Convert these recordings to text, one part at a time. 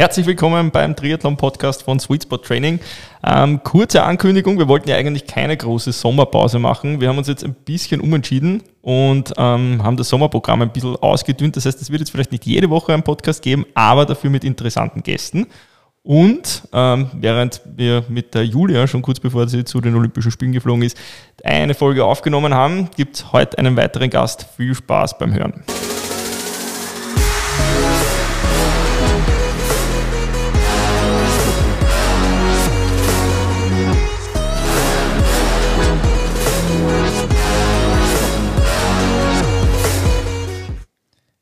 Herzlich willkommen beim Triathlon-Podcast von Sweet Spot Training. Ähm, kurze Ankündigung, wir wollten ja eigentlich keine große Sommerpause machen. Wir haben uns jetzt ein bisschen umentschieden und ähm, haben das Sommerprogramm ein bisschen ausgedünnt. Das heißt, es wird jetzt vielleicht nicht jede Woche einen Podcast geben, aber dafür mit interessanten Gästen. Und ähm, während wir mit der Julia schon kurz bevor sie zu den Olympischen Spielen geflogen ist, eine Folge aufgenommen haben, gibt es heute einen weiteren Gast. Viel Spaß beim Hören.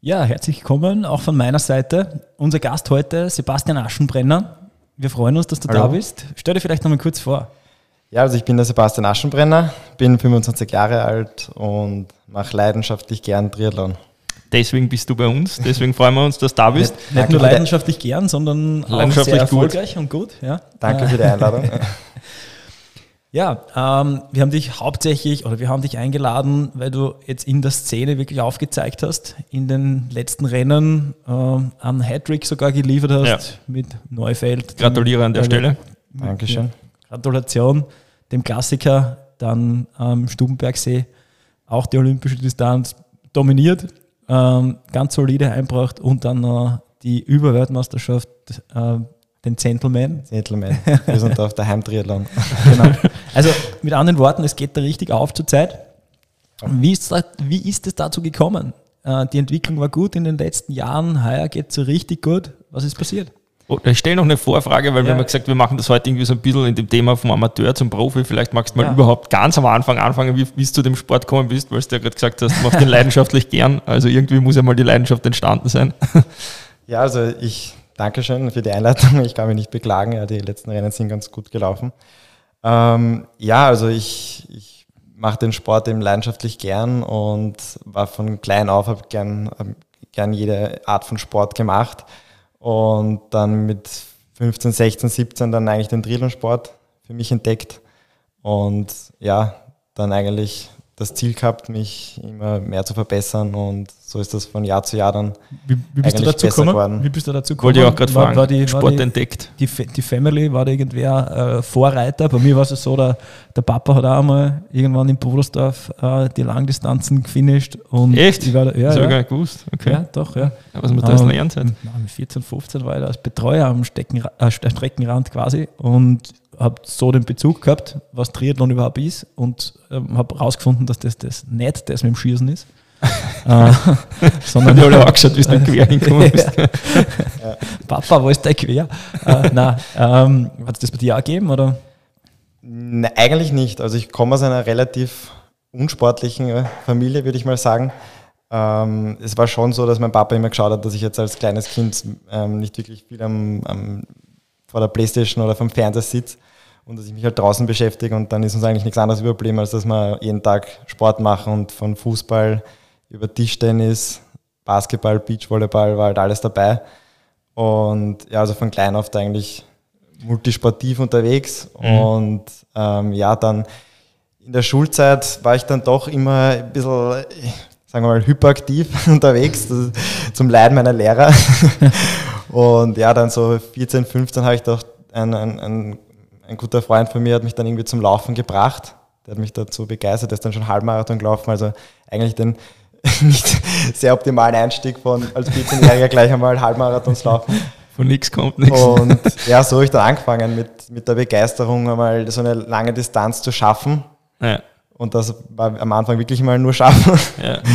Ja, herzlich willkommen auch von meiner Seite. Unser Gast heute, Sebastian Aschenbrenner. Wir freuen uns, dass du Hallo. da bist. Stell dir vielleicht nochmal kurz vor. Ja, also ich bin der Sebastian Aschenbrenner, bin 25 Jahre alt und mache leidenschaftlich gern Triathlon. Deswegen bist du bei uns, deswegen freuen wir uns, dass du da bist. Nicht, nicht nur leidenschaftlich gern, sondern auch sehr erfolgreich gut. und gut. Ja. Danke für die Einladung. Ja, ähm, wir haben dich hauptsächlich oder wir haben dich eingeladen, weil du jetzt in der Szene wirklich aufgezeigt hast, in den letzten Rennen ähm, einen Hattrick sogar geliefert hast ja. mit Neufeld. Gratuliere an der Stelle. Dankeschön. Gratulation, dem Klassiker, dann am ähm, Stubenbergsee auch die olympische Distanz dominiert, ähm, ganz solide einbracht und dann äh, die Überweltmeisterschaft äh, den Gentleman. Gentleman. Wir sind auf der Heimtriathlon. genau. Also mit anderen Worten, es geht da richtig auf zur Zeit. Wie ist, da, wie ist es dazu gekommen? Äh, die Entwicklung war gut in den letzten Jahren, heuer geht es so richtig gut. Was ist passiert? Oh, ich stelle noch eine Vorfrage, weil ja. wir haben gesagt, wir machen das heute irgendwie so ein bisschen in dem Thema vom Amateur zum Profi. Vielleicht magst du mal ja. überhaupt ganz am Anfang anfangen, wie, wie du zu dem Sport gekommen bist, weil du ja gerade gesagt hast, du machst den leidenschaftlich gern. Also irgendwie muss ja mal die Leidenschaft entstanden sein. Ja, also ich Dankeschön für die Einleitung. Ich kann mich nicht beklagen. Ja, die letzten Rennen sind ganz gut gelaufen. Ähm, ja, also ich, ich mache den Sport eben leidenschaftlich gern und war von klein auf, habe gern, hab gern jede Art von Sport gemacht. Und dann mit 15, 16, 17 dann eigentlich den Triathlon-Sport für mich entdeckt. Und ja, dann eigentlich das Ziel gehabt, mich immer mehr zu verbessern und so ist das von Jahr zu Jahr dann wie, wie bist du dazu gekommen? Geworden. Wie bist du dazu gekommen? Wollte ich auch gerade fragen. War die, Sport war die, entdeckt. Die, die Family, war da irgendwer äh, Vorreiter? Bei mir war es so, der, der Papa hat auch einmal irgendwann in Bodersdorf äh, die Langdistanzen gefinisht. Und Echt? Ich war da, ja, das ja. habe ich gar nicht gewusst. Okay. Ja, doch, ja. ja was man da ähm, lernt halt. Mit 14, 15 war ich da als Betreuer am Stecken, äh, Streckenrand quasi und habe so den Bezug gehabt, was Triathlon überhaupt ist und ähm, habe herausgefunden, dass das, das nicht das mit dem Schießen ist. äh, sondern ich habe auch geschaut, wie du quer hingekommen bist. ja. Papa, wo ist der quer? Äh, nein, ähm, hat es das bei dir auch gegeben? Oder? Ne, eigentlich nicht. Also ich komme aus einer relativ unsportlichen äh, Familie, würde ich mal sagen. Ähm, es war schon so, dass mein Papa immer geschaut hat, dass ich jetzt als kleines Kind ähm, nicht wirklich viel am, am vor der Playstation oder vom Fernseher sitze und dass ich mich halt draußen beschäftige und dann ist uns eigentlich nichts anderes überblieben, als dass wir jeden Tag Sport machen und von Fußball über Tischtennis, Basketball, Beachvolleyball war halt alles dabei. Und ja, also von klein auf eigentlich multisportiv unterwegs mhm. und ähm, ja, dann in der Schulzeit war ich dann doch immer ein bisschen, sagen wir mal, hyperaktiv unterwegs, zum Leiden meiner Lehrer. Und ja, dann so 14, 15 habe ich doch, ein, ein, ein, ein, guter Freund von mir hat mich dann irgendwie zum Laufen gebracht. Der hat mich dazu begeistert, der ist dann schon Halbmarathon gelaufen, also eigentlich den nicht sehr optimalen Einstieg von als 14-Jähriger gleich einmal Halbmarathons laufen. Von nichts kommt nichts. Und ja, so habe ich dann angefangen mit, mit der Begeisterung, einmal so eine lange Distanz zu schaffen. Ja. Und das war am Anfang wirklich mal nur schaffen. Ja.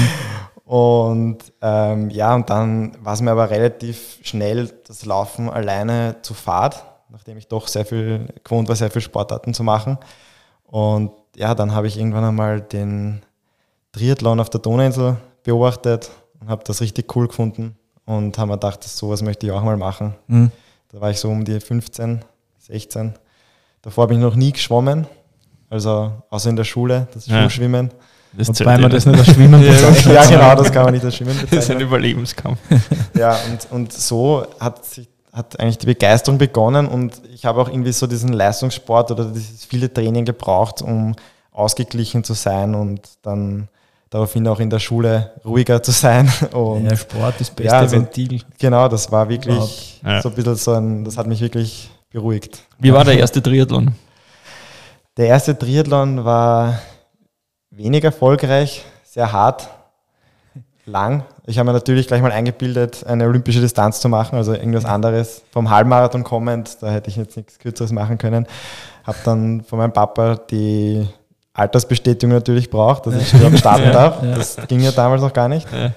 Und ähm, ja, und dann war es mir aber relativ schnell das Laufen alleine zu fad, nachdem ich doch sehr viel gewohnt war, sehr viel Sportarten zu machen. Und ja, dann habe ich irgendwann einmal den Triathlon auf der Donauinsel beobachtet und habe das richtig cool gefunden und habe mir gedacht, sowas möchte ich auch mal machen. Mhm. Da war ich so um die 15, 16. Davor bin ich noch nie geschwommen, also außer in der Schule, das ja. Schulschwimmen. Das Wobei man das nicht als Schwimmen bezeichnet. ja, genau, das kann man nicht als Schwimmen bezeichnen. Das ist ein Überlebenskampf. ja, und, und so hat sich hat eigentlich die Begeisterung begonnen und ich habe auch irgendwie so diesen Leistungssport oder dieses viele Training gebraucht, um ausgeglichen zu sein und dann daraufhin auch in der Schule ruhiger zu sein. Und ja, Sport ist das beste ja, also, Ventil. Genau, das war wirklich ja. so ein bisschen so ein, das hat mich wirklich beruhigt. Wie war der erste Triathlon? Der erste Triathlon war wenig erfolgreich, sehr hart, lang. Ich habe mir natürlich gleich mal eingebildet, eine olympische Distanz zu machen, also irgendwas anderes. Vom Halbmarathon kommend, da hätte ich jetzt nichts Kürzeres machen können. Habe dann von meinem Papa die Altersbestätigung natürlich braucht, dass ich überhaupt starten ja, darf. Ja. Das ging ja damals noch gar nicht. Ja.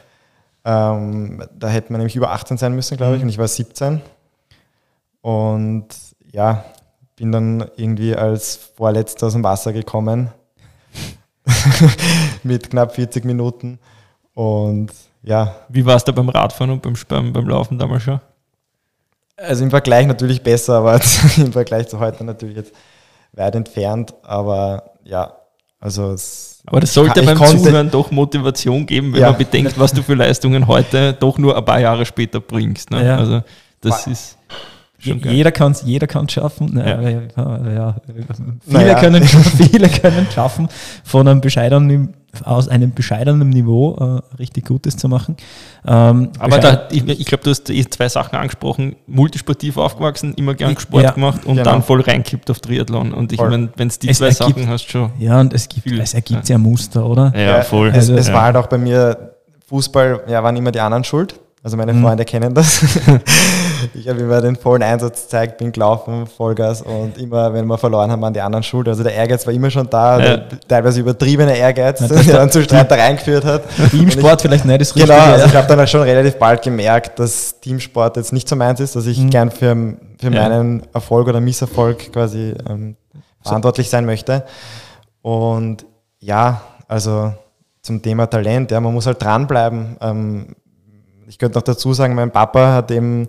Ähm, da hätte man nämlich über 18 sein müssen, glaube ich, mhm. und ich war 17. Und ja, bin dann irgendwie als Vorletzter aus dem Wasser gekommen mit knapp 40 Minuten. Und ja. Wie war es da beim Radfahren und beim, beim, beim Laufen damals schon? Also im Vergleich natürlich besser, aber im Vergleich zu heute natürlich jetzt weit entfernt. Aber ja, also es aber das sollte beim Zuhören doch Motivation geben, wenn ja. man bedenkt, was du für Leistungen heute doch nur ein paar Jahre später bringst. Ne? Ja. Also das ist schon geil. Jeder kann es jeder kann's schaffen. Ja. Ja. Viele, können, viele können schaffen, von einem bescheidenen aus einem bescheidenen Niveau äh, richtig Gutes zu machen. Ähm, Aber da, ich, ich glaube, du hast eh zwei Sachen angesprochen. Multisportiv aufgewachsen, immer gern Sport ja, gemacht und genau. dann voll reinkippt auf Triathlon. Und ich meine, wenn es die zwei ergibt, Sachen hast, schon. Ja, und es, gibt, viel, es ergibt ja. ja Muster, oder? Ja, voll. Es, es war halt auch bei mir, Fußball, ja, waren immer die anderen schuld. Also meine mhm. Freunde kennen das. ich habe immer den vollen Einsatz gezeigt, bin gelaufen, Vollgas und immer, wenn wir verloren haben, waren die anderen schuld. Also der Ehrgeiz war immer schon da, ja. teilweise übertriebener Ehrgeiz, ja, der dann zu Streitereien geführt hat. Teamsport vielleicht nicht das Richtige. Genau, also ich habe dann schon relativ bald gemerkt, dass Teamsport jetzt nicht so meins ist, dass ich mhm. gern für, für meinen Erfolg oder Misserfolg quasi ähm, verantwortlich sein möchte. Und ja, also zum Thema Talent, ja, man muss halt dranbleiben. Ähm, ich könnte noch dazu sagen, mein Papa hat eben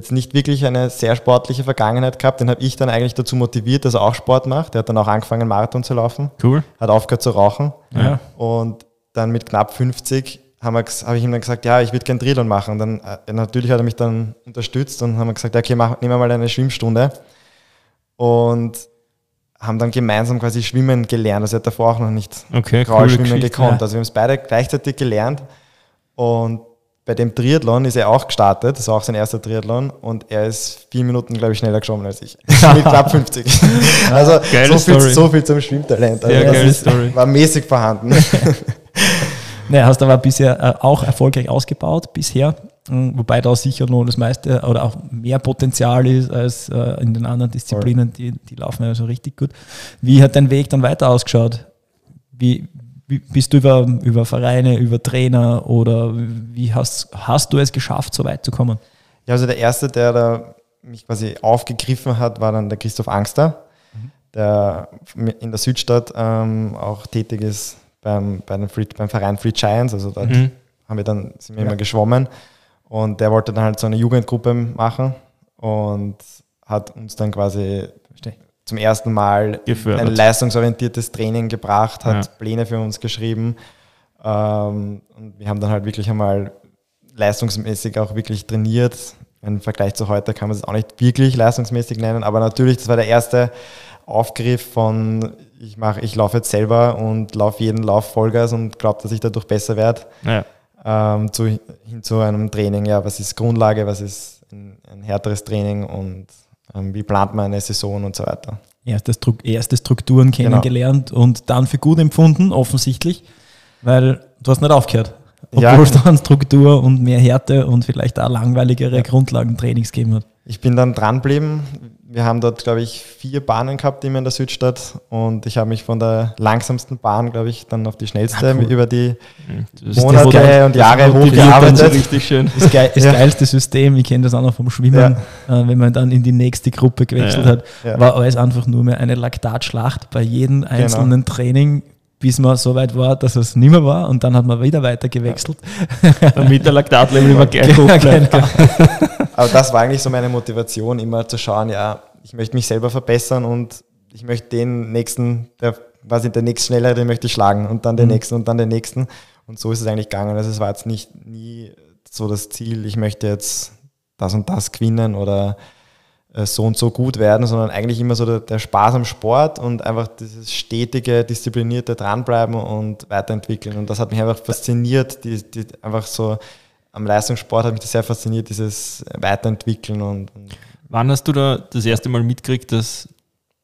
jetzt nicht wirklich eine sehr sportliche Vergangenheit gehabt. Den habe ich dann eigentlich dazu motiviert, dass er auch Sport macht. Der hat dann auch angefangen, Marathon zu laufen. Cool. Hat aufgehört zu rauchen. Ja. Und dann mit knapp 50 habe hab ich ihm dann gesagt, ja, ich würde gerne Triathlon machen. Und dann, äh, natürlich hat er mich dann unterstützt und haben wir gesagt, okay, mach, nehmen wir mal eine Schwimmstunde. Und haben dann gemeinsam quasi schwimmen gelernt. Also er hat davor auch noch nicht okay, schwimmen gekonnt. Ja. Also wir haben es beide gleichzeitig gelernt. Und bei dem Triathlon ist er auch gestartet, das war auch sein erster Triathlon und er ist vier Minuten, glaube ich, schneller geschwommen als ich. Mit knapp 50. also so viel, so viel, zum Schwimmtalent. Also ja, ist, war mäßig vorhanden. naja, hast aber bisher äh, auch erfolgreich ausgebaut, bisher. Mm, wobei da sicher noch das meiste oder auch mehr Potenzial ist als äh, in den anderen Disziplinen, die, die laufen ja so richtig gut. Wie hat dein Weg dann weiter ausgeschaut? Wie, bist du über, über Vereine, über Trainer oder wie hast, hast du es geschafft, so weit zu kommen? Ja, also der erste, der da mich quasi aufgegriffen hat, war dann der Christoph Angster, mhm. der in der Südstadt ähm, auch tätig ist beim, bei Free, beim Verein Free Giants. Also dort mhm. haben wir dann, sind wir ja. immer geschwommen. Und der wollte dann halt so eine Jugendgruppe machen und hat uns dann quasi zum ersten Mal Gefördert. ein leistungsorientiertes Training gebracht, hat ja. Pläne für uns geschrieben. Ähm, und wir haben dann halt wirklich einmal leistungsmäßig auch wirklich trainiert. Im Vergleich zu heute kann man es auch nicht wirklich leistungsmäßig nennen, aber natürlich, das war der erste Aufgriff von ich mache, ich laufe jetzt selber und laufe jeden Lauf Vollgas und glaube, dass ich dadurch besser werde. Ja. Ähm, zu, hin zu einem Training, ja, was ist Grundlage, was ist ein, ein härteres Training und wie plant man eine Saison und so weiter. Erste, erste Strukturen genau. kennengelernt genau. und dann für gut empfunden, offensichtlich, weil du hast nicht aufgehört. Obwohl ja. es dann Struktur und mehr Härte und vielleicht auch langweiligere ja. Grundlagentrainings gegeben hat. Ich bin dann dranbleiben, wir haben dort, glaube ich, vier Bahnen gehabt immer in der Südstadt und ich habe mich von der langsamsten Bahn, glaube ich, dann auf die schnellste ja, cool. über die Monate der, und Jahre hochgearbeitet. Richtig schön. Das, geil, das ja. geilste System, ich kenne das auch noch vom Schwimmen, ja. äh, wenn man dann in die nächste Gruppe gewechselt hat, war alles einfach nur mehr eine Laktatschlacht bei jedem genau. einzelnen genau. Training bis man so weit war, dass es nicht mehr war und dann hat man wieder weiter gewechselt. Damit der Laktatlevel immer gleich hoch bleibt. Genau. Aber das war eigentlich so meine Motivation, immer zu schauen, ja, ich möchte mich selber verbessern und ich möchte den nächsten, der quasi der nächst schnellere, den möchte ich schlagen und dann den mhm. nächsten und dann den nächsten. Und so ist es eigentlich gegangen. Also es war jetzt nicht nie so das Ziel, ich möchte jetzt das und das gewinnen oder so und so gut werden, sondern eigentlich immer so der, der, Spaß am Sport und einfach dieses stetige, disziplinierte Dranbleiben und weiterentwickeln. Und das hat mich einfach fasziniert, die, die einfach so am Leistungssport hat mich das sehr fasziniert, dieses Weiterentwickeln und, und Wann hast du da das erste Mal mitgekriegt, dass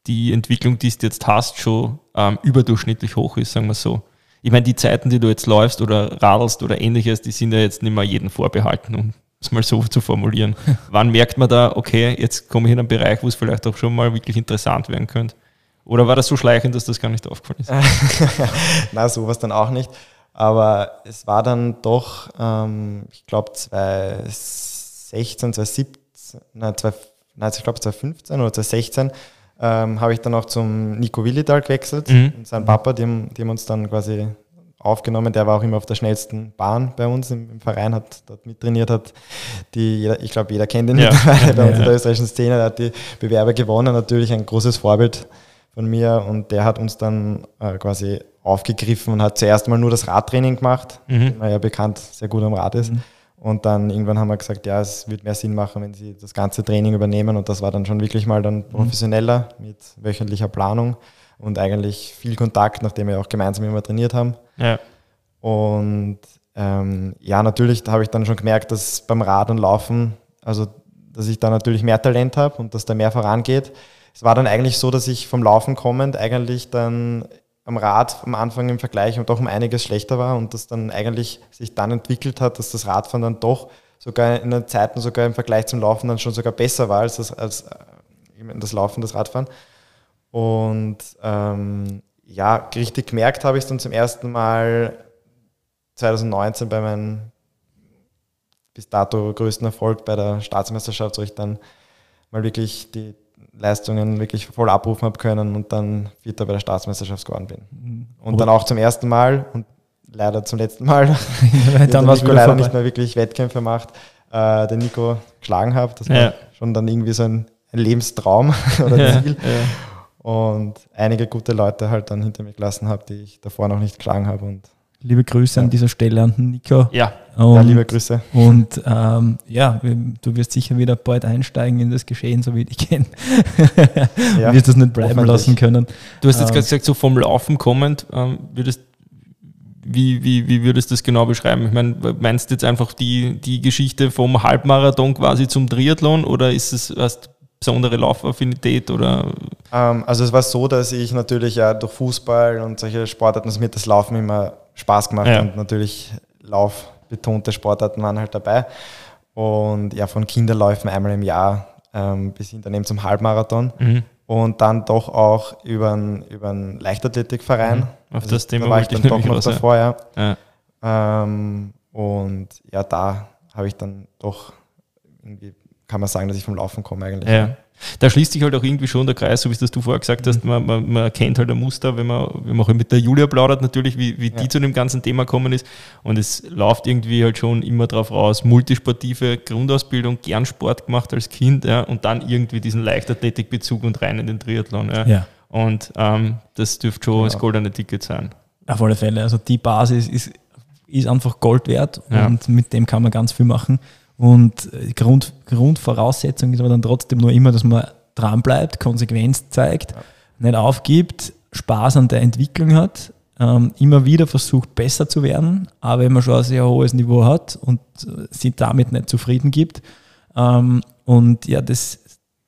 die Entwicklung, die du jetzt hast, schon ähm, überdurchschnittlich hoch ist, sagen wir so? Ich meine, die Zeiten, die du jetzt läufst oder radelst oder ähnliches, die sind ja jetzt nicht mehr jedem vorbehalten, um es mal so zu formulieren. Wann merkt man da, okay, jetzt komme ich in einen Bereich, wo es vielleicht auch schon mal wirklich interessant werden könnte? Oder war das so schleichend, dass das gar nicht aufgefallen ist? Na, sowas dann auch nicht. Aber es war dann doch, ähm, ich glaube, 2016, 2017, nein, 2015, nein, ich glaube 2015 oder 2016, ähm, habe ich dann auch zum Nico Willidal gewechselt. Mhm. Und sein Papa, die haben, die haben uns dann quasi aufgenommen. Der war auch immer auf der schnellsten Bahn bei uns im, im Verein, hat dort mittrainiert, hat die, jeder, ich glaube, jeder kennt ihn Ja. mittlerweile bei Ja, uns in ja. der österreichischen Szene. Der hat die Bewerber gewonnen, natürlich ein großes Vorbild von mir und der hat uns dann äh, quasi aufgegriffen und hat zuerst mal nur das Radtraining gemacht, Mhm. weil er bekannt sehr gut am Rad ist. Und dann irgendwann haben wir gesagt, ja, es wird mehr Sinn machen, wenn sie das ganze Training übernehmen. Und das war dann schon wirklich mal dann professioneller mit wöchentlicher Planung und eigentlich viel Kontakt, nachdem wir auch gemeinsam immer trainiert haben. Ja. Und ähm, ja, natürlich habe ich dann schon gemerkt, dass beim Rad und Laufen, also dass ich da natürlich mehr Talent habe und dass da mehr vorangeht. Es war dann eigentlich so, dass ich vom Laufen kommend eigentlich dann am Rad am Anfang im Vergleich doch um einiges schlechter war und das dann eigentlich sich dann entwickelt hat, dass das Radfahren dann doch sogar in den Zeiten sogar im Vergleich zum Laufen dann schon sogar besser war als das, als, äh, das Laufen, das Radfahren. Und ähm, ja, richtig gemerkt habe ich es dann zum ersten Mal 2019 bei meinem bis dato größten Erfolg bei der Staatsmeisterschaft, wo ich dann mal wirklich die Leistungen wirklich voll abrufen habe können und dann Vierter bei der Staatsmeisterschaft geworden bin. Und dann auch zum ersten Mal und leider zum letzten Mal, dann war es Nico leider vorbei. nicht mehr wirklich Wettkämpfe macht, äh, den Nico geschlagen habe. Das war Ja. schon dann irgendwie so ein, ein Lebenstraum oder Ja, Ziel. ja. Und einige gute Leute halt dann hinter mir gelassen habe, die ich davor noch nicht geschlagen habe. Und Liebe Grüße an Ja. dieser Stelle an den Nico. ja. Und, ja, liebe Grüße. Und ähm, ja, du wirst sicher wieder bald einsteigen in das Geschehen, so wie ich dich kenne. Ja, du wirst das nicht bleiben lassen können. Du hast jetzt Ähm. gerade gesagt, so vom Laufen kommend, ähm, würdest, wie, wie, wie würdest du das genau beschreiben? Ich meine, meinst du jetzt einfach die, die Geschichte vom Halbmarathon quasi zum Triathlon oder ist es hast besondere Laufaffinität oder Ähm, also es war so, dass ich natürlich ja durch Fußball und solche Sportarten, dass mir das Laufen immer Spaß gemacht Ja. und natürlich laufbetonte Sportarten waren halt dabei. Und ja, von Kinderläufen einmal im Jahr ähm, bis hin dann eben zum Halbmarathon. Mhm. Und dann doch auch über einen, über einen Leichtathletikverein. Mhm. Auf das Thema da war ich dann doch noch ja. davor, ja. ja. Ähm, und ja, da habe ich dann doch irgendwie, kann man sagen, dass ich vom Laufen komme eigentlich. Ja. Da schließt sich halt auch irgendwie schon der Kreis, so wie es das du vorher gesagt hast. Mhm. Man, man, man erkennt halt ein Muster, wenn man, wenn man halt mit der Julia plaudert, natürlich, wie, wie die Ja. zu dem ganzen Thema gekommen ist. Und es läuft irgendwie halt schon immer drauf raus. Multisportive Grundausbildung, gern Sport gemacht als Kind, ja, und dann irgendwie diesen Leichtathletikbezug und rein in den Triathlon. Ja. Ja. Und ähm, das dürfte schon das Ja. goldene Ticket sein. Auf alle Fälle. Also die Basis ist, ist einfach Gold wert und mit dem kann man ganz viel machen. Und äh, Grund, Grundvoraussetzung ist aber dann trotzdem nur immer, dass man dran bleibt, Konsequenz zeigt, nicht aufgibt, Spaß an der Entwicklung hat, ähm, immer wieder versucht, besser zu werden, aber wenn man schon ein sehr hohes Niveau hat und äh, sich damit nicht zufrieden gibt. Ähm, und ja, das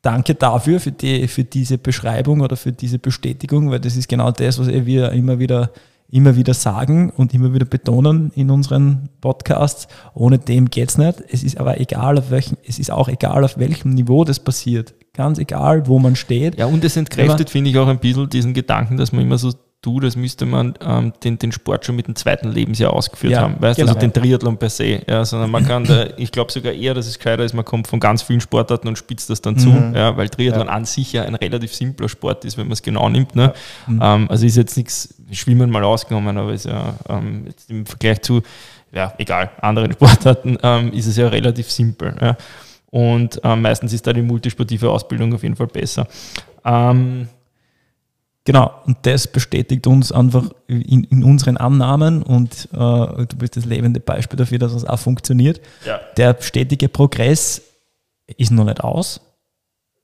danke dafür, für, die, für diese Beschreibung oder für diese Bestätigung, weil das ist genau das, was wir immer wieder, immer wieder sagen und immer wieder betonen in unseren Podcasts. Ohne dem geht es nicht. Es ist aber egal, auf welchem, es ist auch egal, auf welchem Niveau das passiert. Ganz egal, wo man steht. Ja, und es entkräftet, finde ich, auch ein bisschen diesen Gedanken, dass man immer so tut, als müsste man ähm, den, den Sport schon mit dem zweiten Lebensjahr ausgeführt Ja, haben. Weißt du, genau. also den Triathlon per se. Ja, sondern man kann da, ich glaube sogar eher, dass es gescheiter ist, man kommt von ganz vielen Sportarten und spitzt das dann zu, Mhm. ja, weil Triathlon Ja. an sich ja ein relativ simpler Sport ist, wenn man es genau nimmt. Ne? Ähm, also ist jetzt nichts Schwimmen mal ausgenommen, aber ist ja ähm, jetzt im Vergleich zu, ja, egal, anderen Sportarten ähm, ist es ja relativ simpel. Ja? Und ähm, meistens ist da die multisportive Ausbildung auf jeden Fall besser. Ähm, Genau, und das bestätigt uns einfach in, in unseren Annahmen und äh, du bist das lebende Beispiel dafür, dass es auch funktioniert. ja. Der stetige Progress ist noch nicht aus.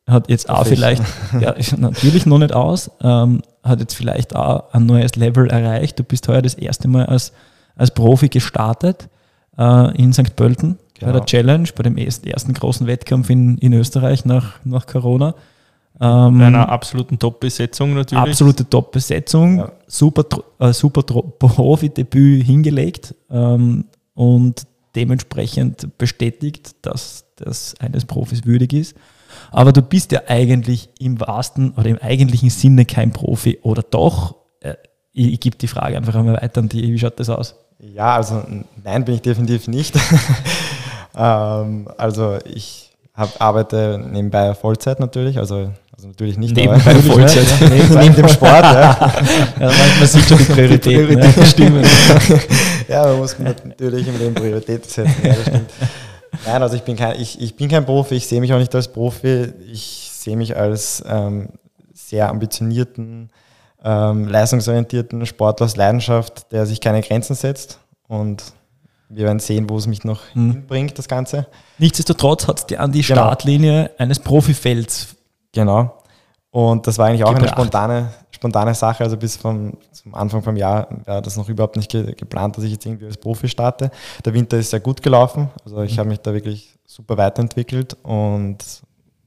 Hat jetzt auch vielleicht, ja, ist natürlich noch nicht aus, ähm, hat jetzt vielleicht auch ein neues Level erreicht. Du bist heuer das erste Mal als, als Profi gestartet. äh, in St. Pölten Genau. bei der Challenge, bei dem ersten, großen Wettkampf in, in Österreich nach, nach Corona. Ähm, Bei einer absoluten Top-Besetzung natürlich. absolute Top-Besetzung, Ja. super, äh, super Profi-Debüt hingelegt ähm, und dementsprechend bestätigt, dass das eines Profis würdig ist. Aber du bist ja eigentlich im wahrsten oder im eigentlichen Sinne kein Profi oder doch? Äh, ich, ich gebe die Frage einfach einmal weiter an die. Wie schaut das aus? Ja, also nein, bin ich definitiv nicht. ähm, also ich hab, arbeite nebenbei Vollzeit natürlich, also, also natürlich nicht Nebenbei aber- Vollzeit. Ja, neben, neben dem Sport, ja. ja, man sieht schon die Prioritäten. Prioritäten. Ja, stimmen. ja, man muss natürlich im Leben Prioritäten setzen. Ja, das stimmt. Nein, also ich bin kein, ich, ich bin kein Profi, ich sehe mich auch nicht als Profi. Ich sehe mich als ähm, sehr ambitionierten, ähm, leistungsorientierten Sportler aus Leidenschaft, der sich keine Grenzen setzt. Und wir werden sehen, wo es mich noch Mhm. hinbringt, das Ganze. Nichtsdestotrotz hat es dir an die Genau. Startlinie eines Profifelds Genau. Und das war eigentlich auch eine Gebracht. spontane, spontane Sache. Also bis vom, zum Anfang vom Jahr war das noch überhaupt nicht ge geplant, dass ich jetzt irgendwie als Profi starte. Der Winter ist sehr gut gelaufen. Also ich habe mich da wirklich super weiterentwickelt und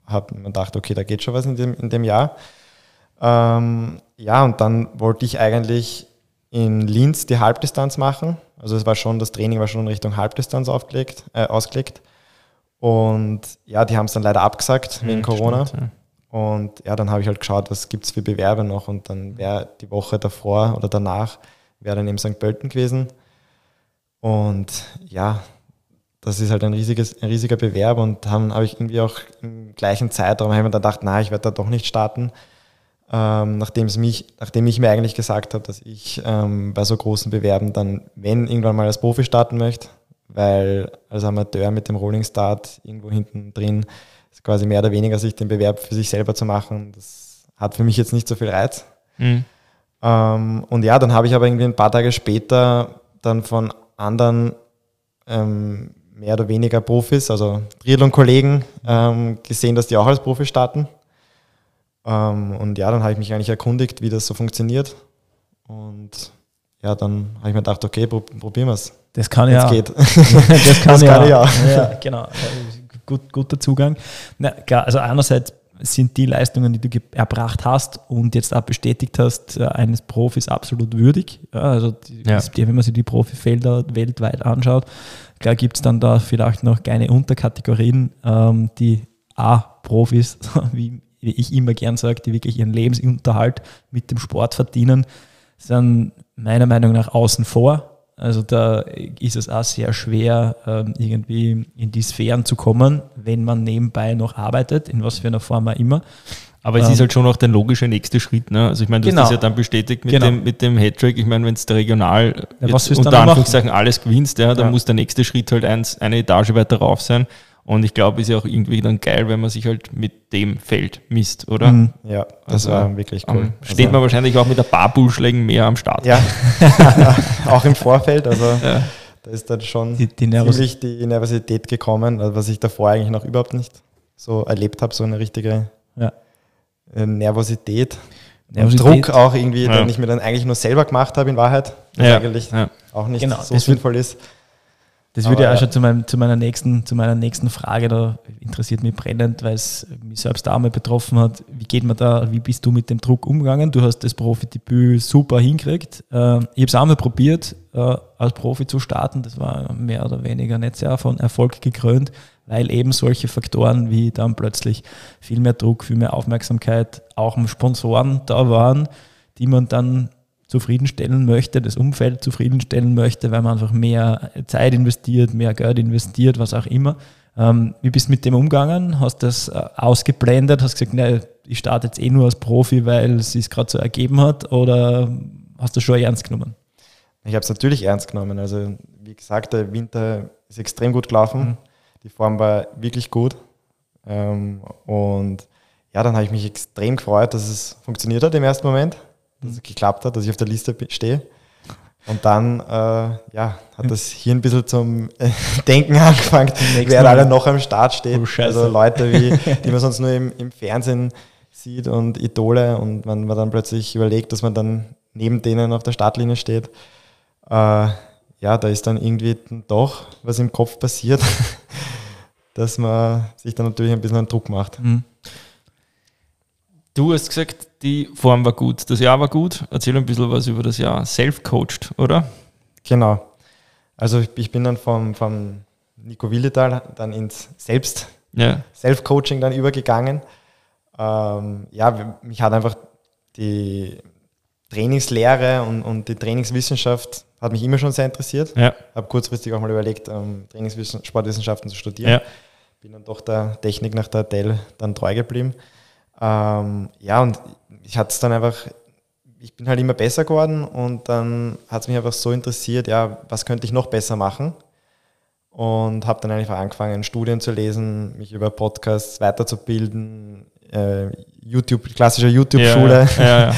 habe mir gedacht, okay, da geht schon was in dem, in dem Jahr. Ähm, ja, und dann wollte ich eigentlich in Linz die Halbdistanz machen. Also es war schon, das Training war schon in Richtung Halbdistanz aufgelegt, äh, ausgelegt. Und ja, die haben es dann leider abgesagt wegen Hm, Corona. stimmt, ja. Und ja, dann habe ich halt geschaut, was gibt es für Bewerbe noch. Und dann wäre die Woche davor oder danach, wäre dann eben St. Pölten gewesen. Und ja, das ist halt ein, riesiges, ein riesiger Bewerb. Und dann habe ich irgendwie auch im gleichen Zeitraum habe ich mir dann gedacht, na, ich werde da doch nicht starten. Ähm, nachdem, es mich, nachdem ich mir eigentlich gesagt habe, dass ich ähm, bei so großen Bewerben dann, wenn irgendwann mal als Profi starten möchte, weil als Amateur mit dem Rolling Start irgendwo hinten drin quasi mehr oder weniger sich den Bewerb für sich selber zu machen, das hat für mich jetzt nicht so viel Reiz. Mhm. Ähm, und ja, dann habe ich aber irgendwie ein paar Tage später dann von anderen ähm, mehr oder weniger Profis, also Triathlon-Kollegen, ähm, gesehen, dass die auch als Profi starten. Ähm, und ja, dann habe ich mich eigentlich erkundigt, wie das so funktioniert. Und ja, dann habe ich mir gedacht, okay, prob probieren wir es. Das kann Jetzt ja. geht. das kann Das ja. kann ich auch. ja genau. Gut, guter Zugang. Na, klar, also einerseits sind die Leistungen, die du erbracht hast und jetzt auch bestätigt hast, äh, eines Profis absolut würdig. Also die, Ja. wenn man sich die Profifelder weltweit anschaut, klar gibt es dann da vielleicht noch kleine Unterkategorien, ähm, die A-Profis, wie wie ich immer gern sage, die wirklich ihren Lebensunterhalt mit dem Sport verdienen, sind meiner Meinung nach außen vor. Also da ist es auch sehr schwer, ähm, irgendwie in die Sphären zu kommen, wenn man nebenbei noch arbeitet, in was für einer Form auch immer. Aber es Ähm, ist halt schon auch der logische nächste Schritt. Ne? Also ich meine, du Genau. hast das ja dann bestätigt mit Genau. dem, mit dem Hattrick. Ich meine, wenn du regional Ja, was unter Anführungszeichen alles gewinnst, ja, dann Ja. muss der nächste Schritt halt eins, eine Etage weiter rauf sein. Und ich glaube, ist ja auch irgendwie dann geil, wenn man sich halt mit dem Feld misst, oder? Mhm. Ja, das Also, war wirklich cool. Ähm, steht man wahrscheinlich auch mit ein paar Bullschlägen mehr am Start. Ja, auch im Vorfeld. Also Ja. da ist dann schon Die, die Nervos ziemlich die Nervosität gekommen, also was ich davor eigentlich noch überhaupt nicht so erlebt habe, so eine richtige Ja. äh, Nervosität. Nervosität. Druck auch irgendwie, Ja. den ich mir dann eigentlich nur selber gemacht habe in Wahrheit, was Ja. eigentlich Ja. auch nicht Genau, so sinnvoll ist. Das würde ja auch schon zu, meinem, zu, meiner nächsten, zu meiner nächsten Frage, da interessiert mich brennend, weil es mich selbst auch mal betroffen hat. Wie geht man da, wie bist du mit dem Druck umgegangen? Du hast das Profidebüt super hingekriegt. Äh, ich habe es auch mal probiert, äh, als Profi zu starten. Das war mehr oder weniger nicht sehr von Erfolg gekrönt, weil eben solche Faktoren wie dann plötzlich viel mehr Druck, viel mehr Aufmerksamkeit, auch Sponsoren da waren, die man dann zufriedenstellen möchte, das Umfeld zufriedenstellen möchte, weil man einfach mehr Zeit investiert, mehr Geld investiert, was auch immer. Ähm, wie bist du mit dem umgegangen? Hast du das äh, ausgeblendet? Hast gesagt, ne, ich starte jetzt eh nur als Profi, weil es sich gerade so ergeben hat? Oder hast du schon ernst genommen? Ich habe es natürlich ernst genommen. Also wie gesagt, der Winter ist extrem gut gelaufen. Mhm. Die Form war wirklich gut. Ähm, und ja, dann habe ich mich extrem gefreut, dass es funktioniert hat im ersten Moment, dass es geklappt hat, dass ich auf der Liste stehe. Und dann äh, ja, hat das hier ein bisschen zum äh, Denken angefangen, wer alle noch am Start steht. Oh, also Leute, wie, die man sonst nur im, im Fernsehen sieht und Idole und man, man dann plötzlich überlegt, dass man dann neben denen auf der Startlinie steht. Äh, ja, da ist dann irgendwie doch was im Kopf passiert, dass man sich dann natürlich ein bisschen einen Druck macht. Mhm. Du hast gesagt, die Form war gut, das Jahr war gut. Erzähl ein bisschen was über das Jahr. Self-coached, oder? Genau. Also ich, bin dann vom, vom Nico Willetal dann ins Selbst, Ja. Self-Coaching dann übergegangen. Ähm, ja, mich hat einfach die Trainingslehre und, und die Trainingswissenschaft hat mich immer schon sehr interessiert. Ja. Habe kurzfristig auch mal überlegt, ähm, Trainingswissen, Sportwissenschaften zu studieren. Ja. Bin dann doch der Technik nach der Dell dann treu geblieben. Ähm, ja, und ich hatte es dann einfach, ich bin halt immer besser geworden und dann hat es mich einfach so interessiert, ja, was könnte ich noch besser machen? Und habe dann einfach angefangen, Studien zu lesen, mich über Podcasts weiterzubilden, äh, YouTube, klassische YouTube-Schule. Ja, ja, ja.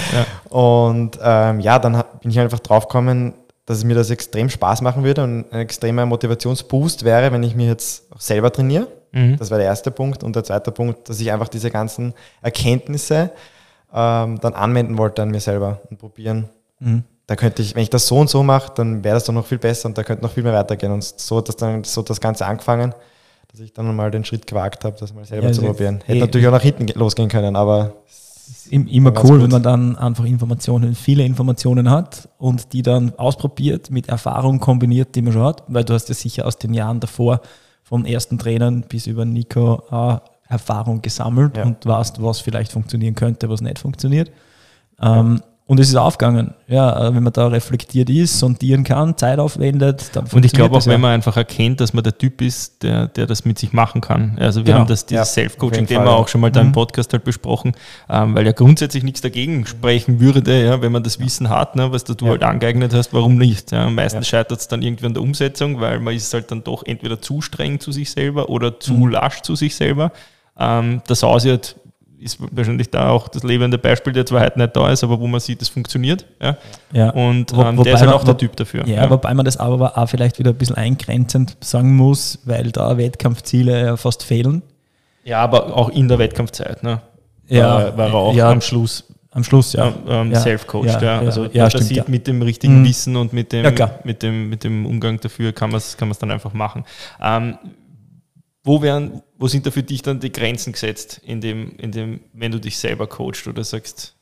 Und ähm, ja, dann bin ich einfach draufgekommen, dass es mir das extrem Spaß machen würde und ein extremer Motivationsboost wäre, wenn ich mir jetzt auch selber trainiere. Mhm. Das war der erste Punkt. Und der zweite Punkt, dass ich einfach diese ganzen Erkenntnisse ähm, dann anwenden wollte an mir selber und probieren. Mhm. Da könnte ich, wenn ich das so und so mache, dann wäre das doch noch viel besser und da könnte noch viel mehr weitergehen. Und so hat das dann so das Ganze angefangen, dass ich dann mal den Schritt gewagt habe, das mal selber Ja, zu probieren. Hätte eh- natürlich auch nach hinten ge- losgehen können, aber ist im- immer cool, gut. wenn man dann einfach Informationen, viele Informationen hat und die dann ausprobiert, mit Erfahrung kombiniert, die man schon hat, weil du hast ja sicher aus den Jahren davor vom ersten Trainern bis über Nico äh, Erfahrung gesammelt Ja. und weißt, was vielleicht funktionieren könnte, was nicht funktioniert. Ähm, Und es ist aufgegangen. Ja, äh, wenn man da reflektiert ist, sondieren kann, Zeit aufwendet, dann Und ich glaube auch, das ja. wenn man einfach erkennt, dass man der Typ ist, der, der das mit sich machen kann. Also wir Genau. haben das, dieses ja. auch schon mal da im Mhm. Podcast halt besprochen, ähm, weil ja grundsätzlich nichts dagegen sprechen würde, ja, wenn man das Wissen hat, ne, was du halt angeeignet hast, warum nicht? Ja. Meistens scheitert es dann irgendwie an der Umsetzung, weil man ist halt dann doch entweder zu streng zu sich selber oder zu Mhm. lasch zu sich selber. Ähm, der Sausiert ist wahrscheinlich da auch das lebende Beispiel, der zwar heute nicht da ist, aber wo man sieht, es funktioniert. Ja. ja. Und Wo- ähm, wobei der ist halt man- auch der wo- Typ dafür. Ja, wobei man das aber auch vielleicht wieder ein bisschen eingrenzend sagen muss, weil da Wettkampfziele ja fast fehlen. Ja, aber auch in der Wettkampfzeit, ne? Ja, war, war er auch ja. am Schluss Am Schluss, ja. ähm, ähm, Ja, self-coached. ja, Ja, ja, Also ja, man stimmt, sieht, ja. mit dem richtigen Mhm. Wissen und mit dem, Ja, mit dem, mit dem Umgang dafür kann man es kann man's dann einfach machen. Ähm, wo, wären, wo sind da für dich dann die Grenzen gesetzt, in dem, in dem, wenn du dich selber coachst oder sagst,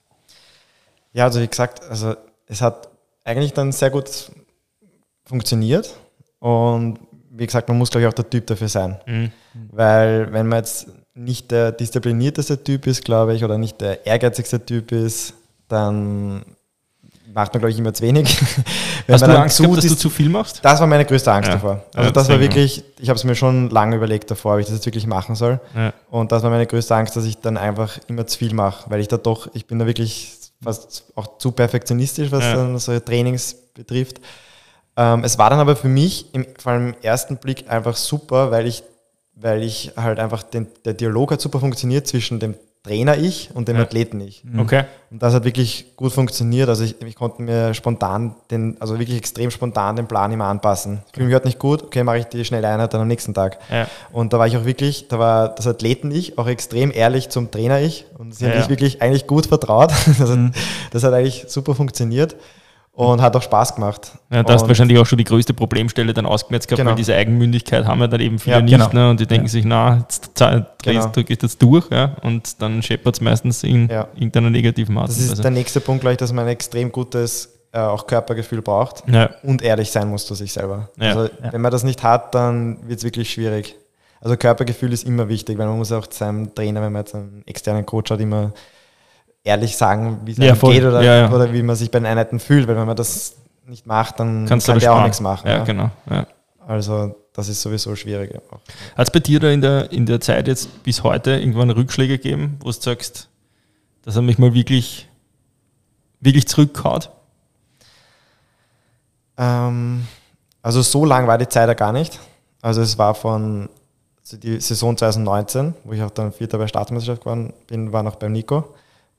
Ja, also wie gesagt, also es hat eigentlich dann sehr gut funktioniert und wie gesagt, man muss glaube ich auch der Typ dafür sein, mhm, weil wenn man jetzt nicht der disziplinierteste Typ ist, glaube ich, oder nicht der ehrgeizigste Typ ist, dann macht man glaube ich immer zu wenig. Wenn hast man du Angst zu gehabt, dass du zu viel machst? das war meine größte Angst Ja. davor. Ja, Also das same war wirklich, ich habe es mir schon lange überlegt davor, ob ich das jetzt wirklich machen soll. Ja. Und das war meine größte Angst, dass ich dann einfach immer zu viel mache, weil ich da doch, ich bin da wirklich fast auch zu perfektionistisch, was Ja. dann so Trainings betrifft. Ähm, es war dann aber für mich im, vor allem im ersten Blick einfach super, weil ich, weil ich halt einfach den, der Dialog hat super funktioniert zwischen dem Trainer ich und dem Ja. Athleten ich. Okay. Und das hat wirklich gut funktioniert. Also ich, ich konnte mir spontan den, also wirklich extrem spontan den Plan immer anpassen. Ich fühle mich heute nicht gut, okay, mache ich die schnelle Einheit dann am nächsten Tag. Ja. Und da war ich auch wirklich, da war das Athleten-Ich auch extrem ehrlich zum Trainer-Ich und sie Ja, haben ja. sich wirklich eigentlich gut vertraut. Das hat, das hat eigentlich super funktioniert und hat auch Spaß gemacht. Ja, da hast du Und- wahrscheinlich auch schon die größte Problemstelle dann ausgemerzt gehabt, Genau. weil diese Eigenmündigkeit haben ja dann eben viele Ja, nicht. genau. Ne? Und die denken sich, na, jetzt Genau. du gehst jetzt durch ja? und dann scheppert es meistens in Ja. irgendeiner negativen Art. Das ist Weise. der nächste Punkt, glaube ich, dass man ein extrem gutes äh, auch Körpergefühl braucht ja. und ehrlich sein muss zu sich selber. Ja. Also Ja. wenn man das nicht hat, dann wird es wirklich schwierig. Also Körpergefühl ist immer wichtig, weil man muss auch seinem Trainer, wenn man jetzt einen externen Coach hat, immer ehrlich sagen, wie es Ja, geht oder, Ja, ja. oder wie man sich bei den Einheiten fühlt, weil wenn man das nicht macht, dann Kannst du kann der auch nichts machen. Ja, genau. Also das ist sowieso schwierig. Hat es bei dir da in der, in der Zeit jetzt bis heute irgendwann Rückschläge gegeben, wo du sagst, dass er mich mal wirklich, wirklich zurückhaut? Ähm, also so lang war die Zeit ja gar nicht. Also es war von die Saison 2019, wo ich auch dann Vierter bei Staatsmeisterschaft geworden bin, war noch beim Nico.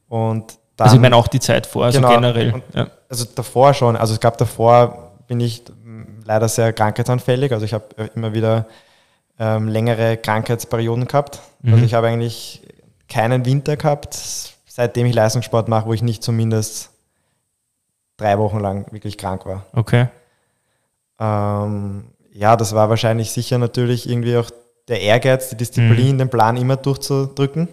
Und dann, also ich meine auch die Zeit vor, also Genau. generell. Und- Ja. also davor schon, also es gab davor, bin ich leider sehr krankheitsanfällig. Also ich habe immer wieder ähm, längere Krankheitsperioden gehabt. Mhm. Also ich habe eigentlich keinen Winter gehabt, seitdem ich Leistungssport mache, wo ich nicht zumindest drei Wochen lang wirklich krank war. Okay. Ähm, ja, das war wahrscheinlich sicher natürlich irgendwie auch der Ehrgeiz, die Disziplin, mhm. den Plan immer durchzudrücken.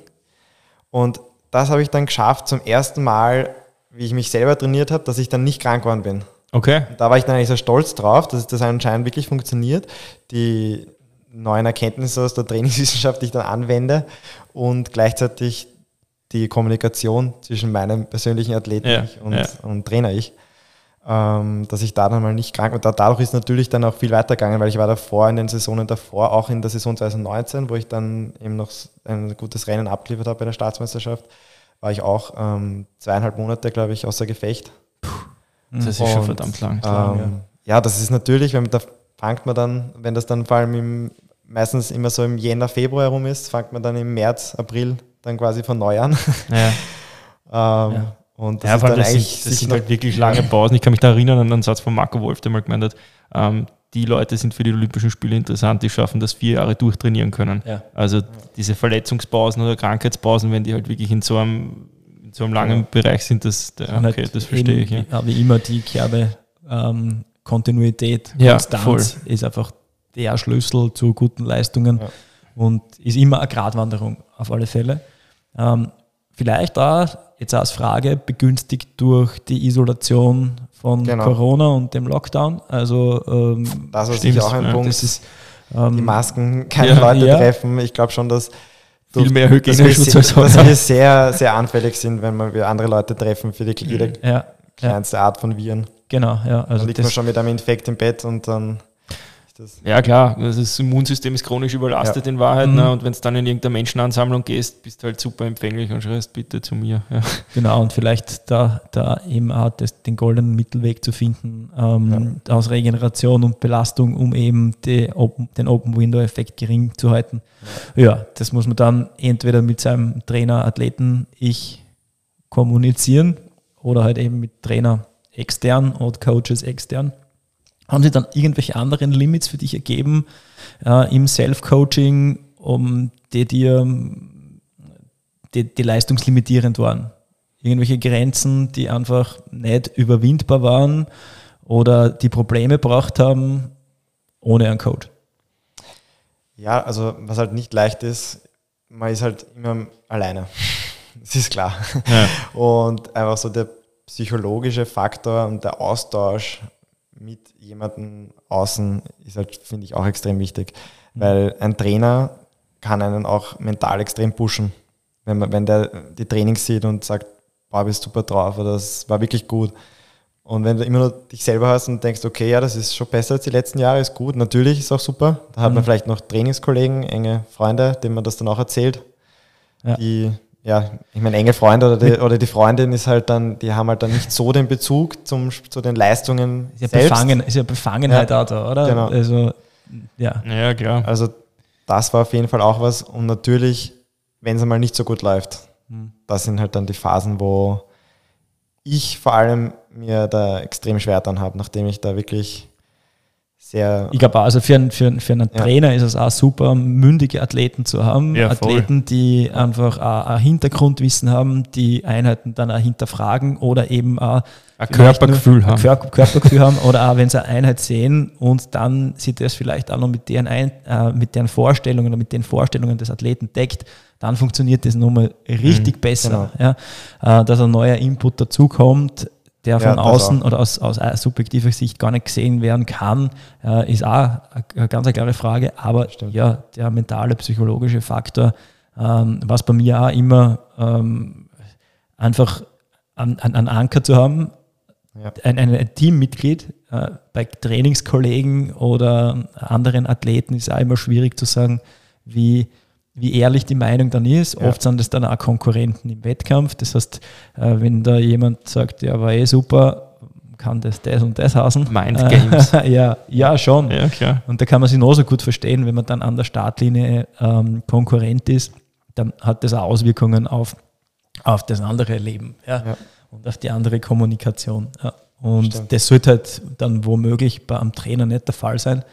Und das habe ich dann geschafft zum ersten Mal, wie ich mich selber trainiert habe, dass ich dann nicht krank geworden bin. Okay. Und da war ich dann eigentlich sehr stolz drauf, dass das anscheinend wirklich funktioniert. Die neuen Erkenntnisse aus der Trainingswissenschaft, die ich dann anwende und gleichzeitig die Kommunikation zwischen meinem persönlichen Athleten ja, und, ja. und Trainer ich ähm, dass ich da dann mal nicht krank war. Dadurch ist natürlich dann auch viel weitergegangen, weil ich war davor in den Saisonen davor, auch in der Saison 2019, wo ich dann eben noch ein gutes Rennen abgeliefert habe bei der Staatsmeisterschaft, war ich auch ähm, zweieinhalb Monate, glaube ich, außer Gefecht. Puh, das ist Und, schon verdammt lang. lang ähm, ja. ja. das ist natürlich, wenn da fängt man dann, wenn das dann vor allem im, meistens immer so im Jänner, Februar herum ist, fängt man dann im März, April dann quasi von neu an. Ja. ähm, ja. Und das, ja, ist dann das eigentlich sind, das sind halt wirklich lange Pausen. Ich kann mich da erinnern an einen Satz von Marco Wolf, der mal gemeint hat, ähm, die Leute sind für die Olympischen Spiele interessant, die schaffen das vier Jahre durchtrainieren können. Ja. Also diese Verletzungspausen oder Krankheitspausen, wenn die halt wirklich in so einem, in so einem langen ja. Bereich sind, das, okay, halt das verstehe ich. Ja. Wie immer die Kerbe ähm, Kontinuität, Konstanz ist einfach der Schlüssel zu guten Leistungen und ist immer eine Gratwanderung auf alle Fälle. Ähm, vielleicht da jetzt als Frage begünstigt durch die Isolation von genau. Corona und dem Lockdown. Also ähm, das ist sicher auch ein ja, Punkt. Ist, ähm, die Masken, keine ja, Leute ja. treffen. Ich glaube schon, dass viel mehr Hygieneschutz als dass wir sehr, sehr anfällig sind, wenn wir andere Leute treffen für die, jede kleinste Art von Viren. Genau, ja. Also dann liegt man schon mit einem Infekt im Bett und dann das ja, klar, das Immunsystem ist chronisch überlastet ja. in Wahrheit. Mhm. Ne? Und wenn du dann in irgendeine Menschenansammlung gehst, bist du halt super empfänglich und schreist bitte zu mir. Ja. Genau, und vielleicht da, da eben auch das, den goldenen Mittelweg zu finden ähm, ja. aus Regeneration und Belastung, um eben die Open, den Open-Window-Effekt gering zu halten. Ja. das muss man dann entweder mit seinem Trainer, Athleten, ich kommunizieren oder halt eben mit Trainer extern oder Coaches extern. Haben Sie dann irgendwelche anderen Limits für dich ergeben äh, im Self-Coaching, um die dir die, die leistungslimitierend waren? Irgendwelche Grenzen, die einfach nicht überwindbar waren oder die Probleme braucht haben ohne einen Coach? Ja, also was halt nicht leicht ist, man ist halt immer alleine. Das ist klar. Ja. Und einfach so der psychologische Faktor und der Austausch mit jemandem außen ist halt, finde ich, auch extrem wichtig. Weil ein Trainer kann einen auch mental extrem pushen. Wenn, man, wenn der die Trainings sieht und sagt, boah, bist super drauf oder das war wirklich gut. Und wenn du immer nur dich selber hast und denkst, okay, ja, das ist schon besser als die letzten Jahre, ist gut, natürlich ist auch super. Da hat man mhm. vielleicht noch Trainingskollegen, enge Freunde, denen man das dann auch erzählt, ja. die ja, ich meine, enge Freunde oder die, oder die Freundin ist halt dann, die haben halt dann nicht so den Bezug zum, zu den Leistungen. Ist ja, selbst. Befangen, ist ja Befangenheit ja, auch da, oder? Genau. Also, ja. ja, klar. Also, das war auf jeden Fall auch was. Und natürlich, wenn es einmal nicht so gut läuft, hm. das sind halt dann die Phasen, wo ich vor allem mir da extrem schwer dann habe, nachdem ich da wirklich sehr. Ich glaube, also für, einen, für, für einen ja. Trainer ist es auch super, mündige Athleten zu haben. Ja, Athleten, die einfach auch ein Hintergrundwissen haben, die Einheiten dann auch hinterfragen oder eben auch ein Körpergefühl haben. Ein Körpergefühl haben oder auch wenn sie eine Einheit sehen und dann sieht das vielleicht auch noch mit deren, ein, äh, mit deren Vorstellungen oder mit den Vorstellungen des Athleten deckt, dann funktioniert das nochmal richtig mhm, besser. Genau. Ja, äh, dass ein neuer Input dazukommt, der von ja, außen auch. oder aus, aus subjektiver Sicht gar nicht gesehen werden kann, äh, ist auch eine ganz eine klare Frage. Aber Stimmt. ja, der mentale, psychologische Faktor, ähm, was bei mir auch immer ähm, einfach einen an Anker zu haben, ja. ein, ein, Teammitglied äh, bei Trainingskollegen oder anderen Athleten ist auch immer schwierig zu sagen, wie wie ehrlich die Meinung dann ist. Ja. Oft sind es dann auch Konkurrenten im Wettkampf. Das heißt, äh, wenn da jemand sagt, ja, war eh super, kann das das und das heißen. Mind Games. ja, ja, schon. Ja, klar. Und da kann man sich noch so gut verstehen, wenn man dann an der Startlinie ähm, Konkurrent ist, dann hat das auch Auswirkungen auf, auf das andere Leben ja? ja. und auf die andere Kommunikation. Ja. Und Stimmt. das sollte halt dann womöglich beim Trainer nicht der Fall sein.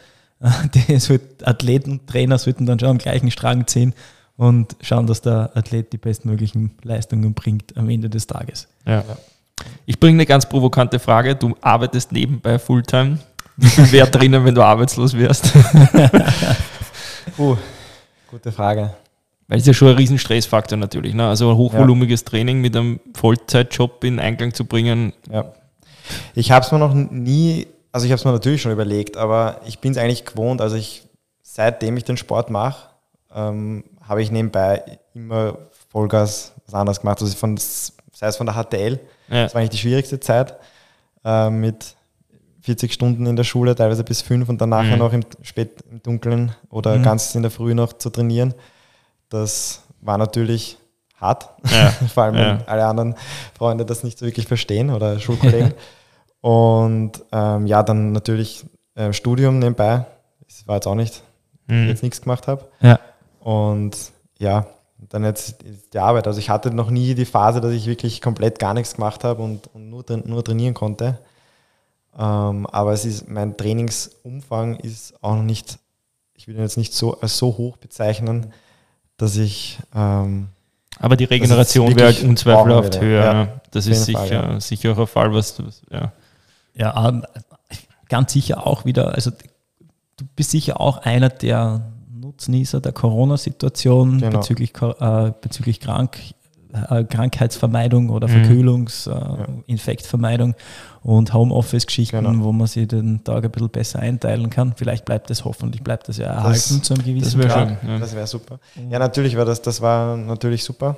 die sollt, Athleten und Trainer sollten dann schon am gleichen Strang ziehen und schauen, dass der Athlet die bestmöglichen Leistungen bringt am Ende des Tages. Ja. Ich bringe eine ganz provokante Frage. Du arbeitest nebenbei Fulltime wie viel wäre drinnen, wenn du arbeitslos wärst? Puh, gute Frage. Weil es ja schon ein riesen Stressfaktor natürlich. Ne? Also ein hochvolumiges ja. Training mit einem Vollzeitjob in Einklang zu bringen. Ja. Ich habe es mir noch nie, also ich habe es mir natürlich schon überlegt, aber ich bin es eigentlich gewohnt. Also ich, seitdem ich den Sport mache, ähm, habe ich nebenbei immer Vollgas was anderes gemacht. Also von, sei es von der HTL, ja. das war eigentlich die schwierigste Zeit, äh, mit 40 Stunden in der Schule, teilweise bis fünf und dann nachher mhm. noch im, spät im Dunkeln oder mhm. ganz in der Früh noch zu trainieren. Das war natürlich hart, ja. vor allem ja. wenn alle anderen Freunde das nicht so wirklich verstehen oder Schulkollegen. und ähm, ja, dann natürlich äh, Studium nebenbei. Das war jetzt auch nicht, mhm. ich jetzt nichts gemacht habe. Ja. Und ja, dann jetzt die Arbeit. Also ich hatte noch nie die Phase, dass ich wirklich komplett gar nichts gemacht habe und, und nur, nur trainieren konnte. Ähm, aber es ist, mein Trainingsumfang ist auch noch nicht, ich will ihn jetzt nicht so als so hoch bezeichnen, dass ich ähm, aber die Regeneration wäre halt unzweifelhaft höher. Ja, das ist sicher, Fall, ja. sicher auch ein Fall, was du. Ja, ja ähm, ganz sicher auch wieder. Also, du bist sicher auch einer der Nutznießer der Corona-Situation genau. bezüglich, äh, bezüglich Krank, äh, Krankheitsvermeidung oder mhm. Verkühlungs-, äh, ja. Infektvermeidung und Homeoffice-Geschichten, genau. wo man sich den Tag ein bisschen besser einteilen kann. Vielleicht bleibt es hoffentlich, bleibt das ja erhalten das, zu einem gewissen das Grad. Schön, ja. Das wäre super. Ja, natürlich war das, das war natürlich super.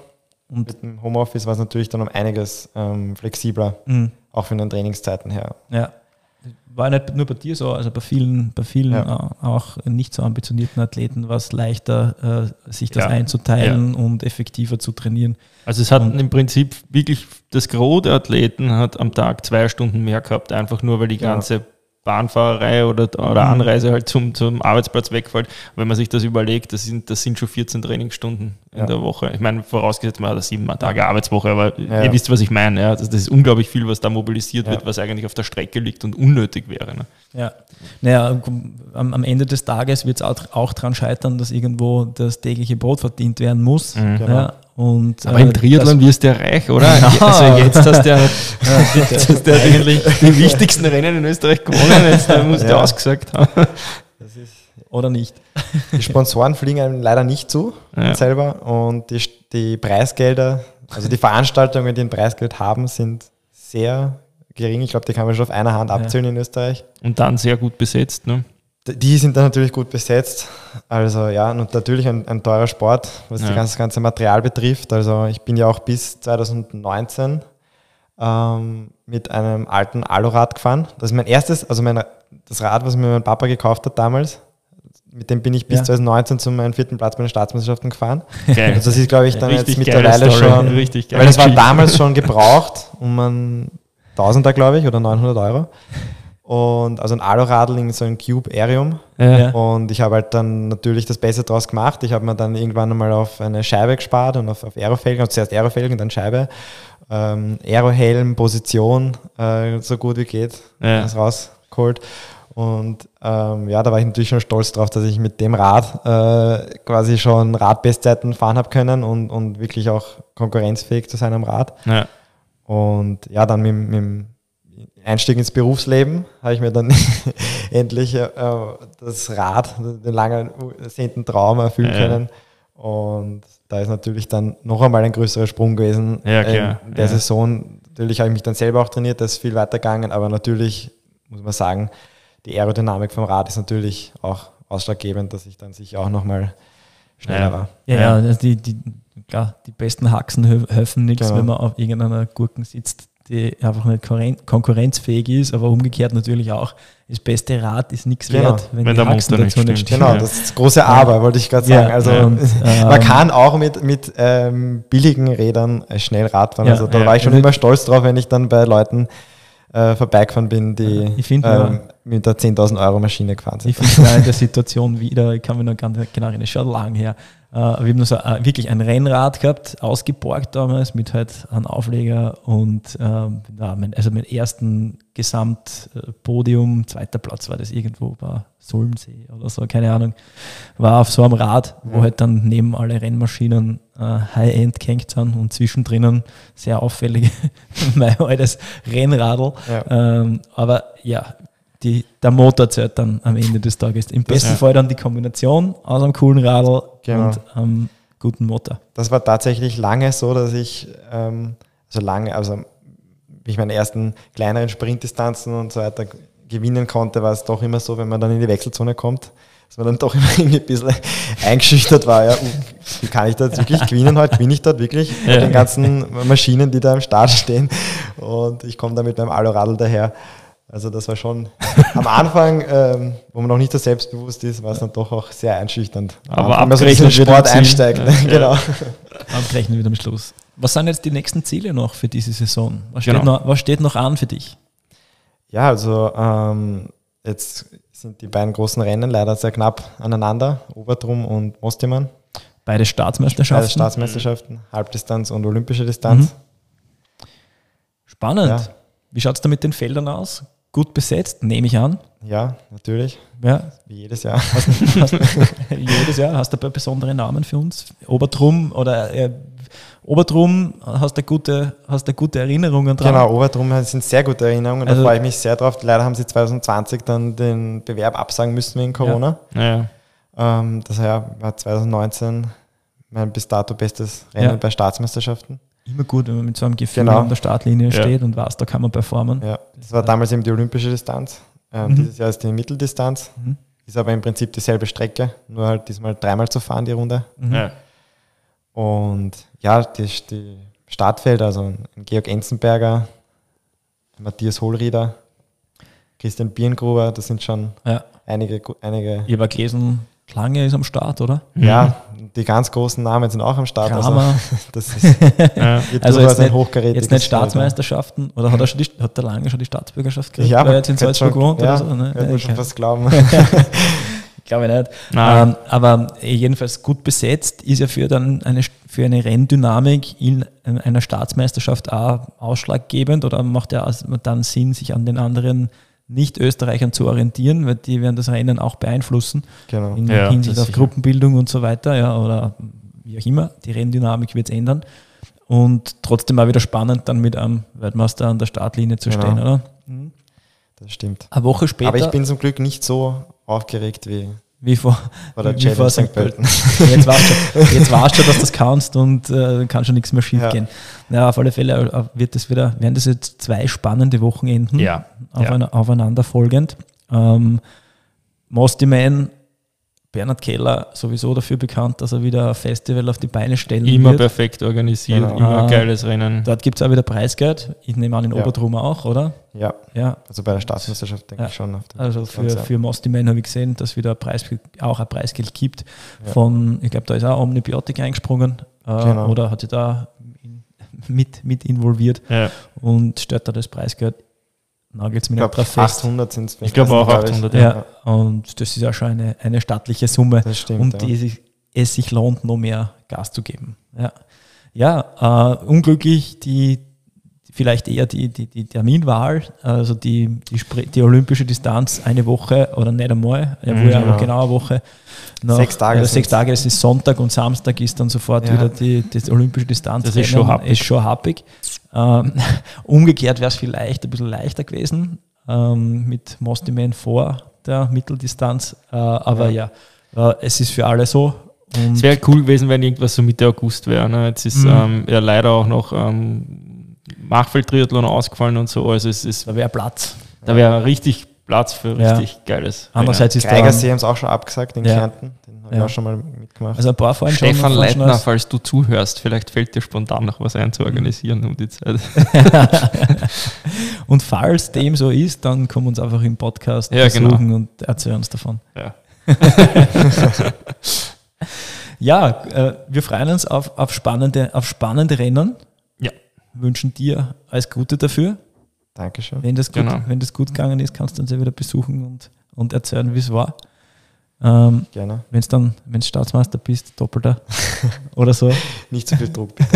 Und mit dem Homeoffice war es natürlich dann um einiges ähm, flexibler, mhm. Auch von den Trainingszeiten her. Ja war nicht nur bei dir so, also bei vielen, bei vielen ja. auch nicht so ambitionierten Athleten war es leichter, äh, sich das ja. einzuteilen ja. und effektiver zu trainieren. Also es hatten im Prinzip wirklich das Gros der Athleten hat am Tag zwei Stunden mehr gehabt, einfach nur weil die ganze Bahnfahrerei oder, oder mhm. Anreise halt zum, zum Arbeitsplatz wegfällt. Wenn man sich das überlegt, das sind, das sind schon 14 Trainingsstunden in ja. der Woche. Ich meine, vorausgesetzt man hat eine sieben Tage Arbeitswoche, aber ja, ihr wisst, was ich meine. Ja? Das, das, ist unglaublich viel, was da mobilisiert wird, was eigentlich auf der Strecke liegt und unnötig wäre. Ne? Ja, naja, am, am Ende des Tages wird es auch, auch daran scheitern, dass irgendwo das tägliche Brot verdient werden muss. Mhm. Genau. Und, Aber äh, im Triathlon wirst du ja reich, oder? Ja. Also jetzt hast du ja, jetzt hast du ja eigentlich die wichtigsten Rennen in Österreich gewonnen, jetzt musst du ja. ausgesagt haben. oder nicht. Die Sponsoren fliegen einem leider nicht zu ja. selber und die, die Preisgelder, also die Veranstaltungen, die ein Preisgeld haben, sind sehr gering. Ich glaube, die kann man schon auf einer Hand abzählen in Österreich. Und dann sehr gut besetzt, ne? Die sind dann natürlich gut besetzt. Also ja, und natürlich ein, ein teurer Sport, was ja. das ganze Material betrifft. Also ich bin ja auch bis 2019 ähm, mit einem alten Alurad gefahren. Das ist mein erstes, also mein, das Rad, was mir mein Papa gekauft hat damals. Mit dem bin ich bis ja. 2019 zu meinem vierten Platz bei den Staatsmeisterschaften gefahren. Okay. Also das ist, glaube ich, dann Richtig jetzt mittlerweile schon, Richtig weil das war damals schon gebraucht, um ein Tausender, glaube ich, oder 900 Euro. Und also ein Aluradling, so ein Cube Aerium. Ja. Und ich habe halt dann natürlich das Beste draus gemacht. Ich habe mir dann irgendwann einmal auf eine Scheibe gespart und auf, auf Aerofelgen, also zuerst Aerofelgen, dann Scheibe. Ähm, Aerohelm, Position, äh, so gut wie geht, ja. das rausgeholt. Und ähm, ja, da war ich natürlich schon stolz drauf, dass ich mit dem Rad äh, quasi schon Radbestzeiten fahren habe können und, und wirklich auch konkurrenzfähig zu sein am Rad. Ja. Und ja, dann mit, mit Einstieg ins Berufsleben habe ich mir dann endlich äh, das Rad, den langen ersehnten Traum erfüllen ja. können. Und da ist natürlich dann noch einmal ein größerer Sprung gewesen ja, in der ja. Saison. Natürlich habe ich mich dann selber auch trainiert, das ist viel weiter gegangen, aber natürlich muss man sagen, die Aerodynamik vom Rad ist natürlich auch ausschlaggebend, dass ich dann sicher auch nochmal schneller war. Ja, ja, die, die, klar, die besten Haxen helfen nichts, genau. wenn man auf irgendeiner Gurken sitzt die einfach nicht konkurrenzfähig ist, aber umgekehrt natürlich auch, das beste Rad ist nichts genau. wert, wenn, wenn die Haxen dazu nicht stimmt. Genau, das ist das große Aber, wollte ich gerade sagen. Ja, also und, ähm, man kann auch mit, mit ähm, billigen Rädern schnell Rad fahren. also da war ich schon immer stolz drauf, wenn ich dann bei Leuten äh, vorbeigefahren bin, die find, ähm, mit der 10.000 Euro Maschine gefahren sind. Ich finde in der Situation wieder, ich kann mich noch ganz genau erinnern, schon lang her, äh, wir haben so äh, wirklich ein Rennrad gehabt, ausgeborgt damals mit halt einem Aufleger und ähm, mein, also mein ersten Gesamtpodium, zweiter Platz war das irgendwo bei Solmsee oder so, keine Ahnung, war auf so einem Rad, wo halt dann neben alle Rennmaschinen äh, High-End gehängt sind und zwischendrin sehr auffällig mein altes Rennradl. Ja. Ähm, aber ja, die, der Motor zählt dann am Ende des Tages. Im besten ja. Fall dann die Kombination aus einem coolen Radl Genau. und einem guten Motor. Das war tatsächlich lange so, dass ich, ähm, also lange, also wie ich meine ersten kleineren Sprintdistanzen und so weiter gewinnen konnte, war es doch immer so, wenn man dann in die Wechselzone kommt, dass man dann doch immer irgendwie ein bisschen eingeschüchtert war. Ja, wie kann ich da jetzt wirklich gewinnen heute? Gewinne ich dort wirklich mit Ja. den ganzen Maschinen, die da am Start stehen und ich komme da mit meinem Aluradl daher. Also das war schon am Anfang, ähm, wo man noch nicht so selbstbewusst ist, war es dann doch auch sehr einschüchternd. Aber wenn man so in Sport einsteigt. Ja. Genau. Abrechnen wieder am Schluss. Was sind jetzt die nächsten Ziele noch für diese Saison? Was steht, Genau. noch, was steht noch an für dich? Ja, also ähm, jetzt sind die beiden großen Rennen leider sehr knapp aneinander, Obertrum und Mostimann. Beide Staatsmeisterschaften. Beide Staatsmeisterschaften, Halbdistanz und olympische Distanz. Spannend. Ja. Wie schaut es da mit den Feldern aus? Gut besetzt, nehme ich an. Ja, natürlich, Ja, wie jedes Jahr. hast, hast, jedes Jahr hast du ein paar besondere Namen für uns. Obertrum oder äh, Obertrum hast du gute, hast du gute Erinnerungen dran. Genau, Obertrum sind sehr gute Erinnerungen, Also- da freue ich mich sehr drauf. Leider haben sie 2020 dann den Bewerb absagen müssen wegen Corona. Ja. Ähm, das war 2019 mein bis dato bestes Rennen Ja. bei Staatsmeisterschaften. Immer gut, wenn man mit so einem Gefühl Genau. an der Startlinie Ja. steht und weiß, da kann man performen. Ja, das war damals eben die olympische Distanz. Ähm, Mhm. Dieses Jahr ist die Mitteldistanz. Mhm. Ist aber im Prinzip dieselbe Strecke, nur halt diesmal dreimal zu fahren, die Runde. Mhm. Ja. Und ja, die, die Startfelder, also ein Georg Enzenberger, Matthias Hohlrieder, Christian Birngruber, das sind schon Ja. einige, einige Ich habe gelesen, Klange ist am Start, oder? ja, die ganz großen Namen sind auch am Start. Also Kramer. das ist Ja. Also jetzt nicht- Jetzt nicht ja. Staatsmeisterschaften, oder hat er, schon die, hat der Lange schon die Staatsbürgerschaft gekriegt, Ja, weil er jetzt in Salzburg schon- wohnt ja, oder so? Ne? man schon fast glauben. Glaube ich nicht. Nein. Ähm, aber jedenfalls gut besetzt ist ja für, dann eine, für eine Renndynamik in einer Staatsmeisterschaft auch ausschlaggebend oder macht ja also dann Sinn, sich an den anderen Nicht-Österreichern zu orientieren, weil die werden das Rennen auch beeinflussen genau. in Ja, Hinsicht auf sicher. Gruppenbildung und so weiter, ja, oder wie auch immer. Die Renndynamik wird es ändern. Und trotzdem auch wieder spannend, dann mit einem Weltmeister an der Startlinie zu Genau. stehen, oder? Das stimmt. Eine Woche später, Aber ich bin zum Glück nicht so aufgeregt wie wie vor, wie vor St. Pölten. Jetzt weißt du, jetzt weißt du, dass du das kannst und äh, kann schon nichts mehr schief Ja. gehen. Ja, auf alle Fälle äh, wird das wieder, werden das jetzt zwei spannende Wochenenden Ja. aufeina- aufeinander folgend. Ähm, Mosty Man, Bernhard Keller, sowieso dafür bekannt, dass er wieder ein Festival auf die Beine stellen Immer wird. perfekt organisiert, Genau. immer Ah. geiles Rennen. Dort gibt es auch wieder Preisgeld. Ich nehme an, in Ja. Obertrum auch, oder? Ja, Ja, also bei der Staatsmeisterschaft denke Ja. ich schon. Auf den also für, Ganze. für Mosty Man habe ich gesehen, dass wieder ein Preis, auch ein Preisgeld gibt Ja. von, ich glaube, da ist auch Omnibiotik eingesprungen äh, Genau. oder hat sich da mit, mit involviert Ja. und stellt da das Preisgeld. Nagelt ich mir nicht drauf fest. 800 sind es. Ich glaube auch 800, Ja, und das ist ja schon eine, eine stattliche Summe, Das stimmt. um ja. die sich, es sich lohnt, noch mehr Gas zu geben. Ja, ja äh, unglücklich die vielleicht eher die, die, die Terminwahl, also die, die, die olympische Distanz eine Woche oder nicht einmal, ja, wo ja aber genau. eine Woche. Nach, Sechs Tage Oder sechs. Tage, es ist Sonntag und Samstag ist dann sofort Ja. wieder die, die olympische Distanz. Das ist schon happig. Ist schon happig. Ähm, umgekehrt wäre es vielleicht ein bisschen leichter gewesen ähm, mit Mosty Man vor der Mitteldistanz. Äh, aber ja, äh, es ist für alle so. Es wäre cool gewesen, wenn irgendwas so Mitte August wäre. Ne? Jetzt ist Mhm. ähm, ja leider auch noch ähm, Machfeld-Triathlon ausgefallen und so. Also es ist, da wäre Platz. da wäre richtig Platz für Ja. richtig geiles. Andererseits ist Geigersee haben es auch schon abgesagt in Ja. Kärnten. Den habe ich Ja. auch schon mal mitgemacht. also ein paar. Stefan schon Leitner, als- falls du zuhörst, vielleicht fällt dir spontan noch was ein zu organisieren um die Zeit. und falls dem so ist, dann komm uns einfach im Podcast Ja, besuchen und erzähl uns davon. Ja. Ja, äh, wir freuen uns auf, auf, spannende, auf spannende Rennen. Ja. Wünschen dir alles Gute dafür. Dankeschön. Wenn das gut, Genau. wenn das gut gegangen ist, kannst du uns ja wieder besuchen und, und erzählen, wie es war. Ähm, Gerne. wenn es dann, wenn du Staatsmeister bist, doppelter oder so. Nicht zu viel Druck.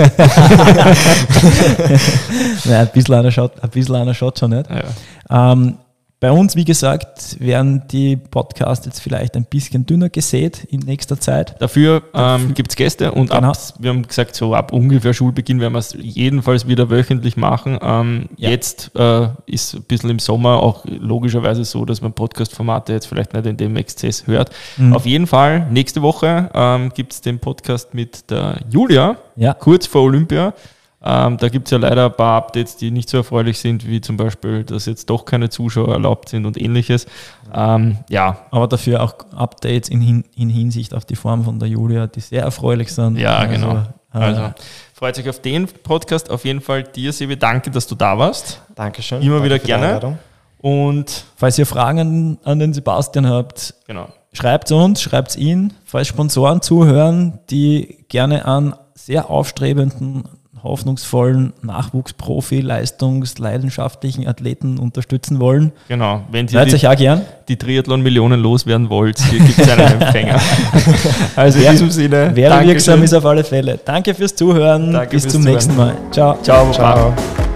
Nein, ein bisschen einer schaut, ein bisschen einer schaut schon nicht. Ja. Ähm, bei uns, wie gesagt, werden die Podcasts jetzt vielleicht ein bisschen dünner gesät in nächster Zeit. Dafür ähm, gibt es Gäste und Genau. ab, wir haben gesagt, so ab ungefähr Schulbeginn werden wir es jedenfalls wieder wöchentlich machen. Ähm, Ja. Jetzt äh, ist ein bisschen im Sommer auch logischerweise so, dass man Podcast-Formate jetzt vielleicht nicht in dem Exzess hört. Mhm. Auf jeden Fall, nächste Woche ähm, gibt es den Podcast mit der Julia, Ja. kurz vor Olympia. Ähm, da gibt es ja leider ein paar Updates, die nicht so erfreulich sind, wie zum Beispiel, dass jetzt doch keine Zuschauer erlaubt sind und ähnliches. Ähm, ja, Aber dafür auch Updates in, hin, in Hinsicht auf die Form von der Julia, die sehr erfreulich sind. Ja, genau. äh, Also freut sich auf den Podcast. Auf jeden Fall dir, Sebi, danke, dass du da warst. Dankeschön. Immer Danke wieder gerne. Und falls ihr Fragen an, an den Sebastian habt, genau. schreibt uns, schreibt ihn. Falls Sponsoren zuhören, die gerne an sehr aufstrebenden, hoffnungsvollen Nachwuchsprofi, leistungs-, leidenschaftlichen Athleten unterstützen wollen, Genau. Wenn seid die, euch auch gern. die Triathlon-Millionen loswerden wollt, hier gibt es einen Empfänger. also in diesem Sinne. Werbewirksam Dankeschön. ist auf alle Fälle. Danke fürs Zuhören. Danke Bis fürs zum Zuhören. nächsten Mal. Ciao. Ciao. Ciao.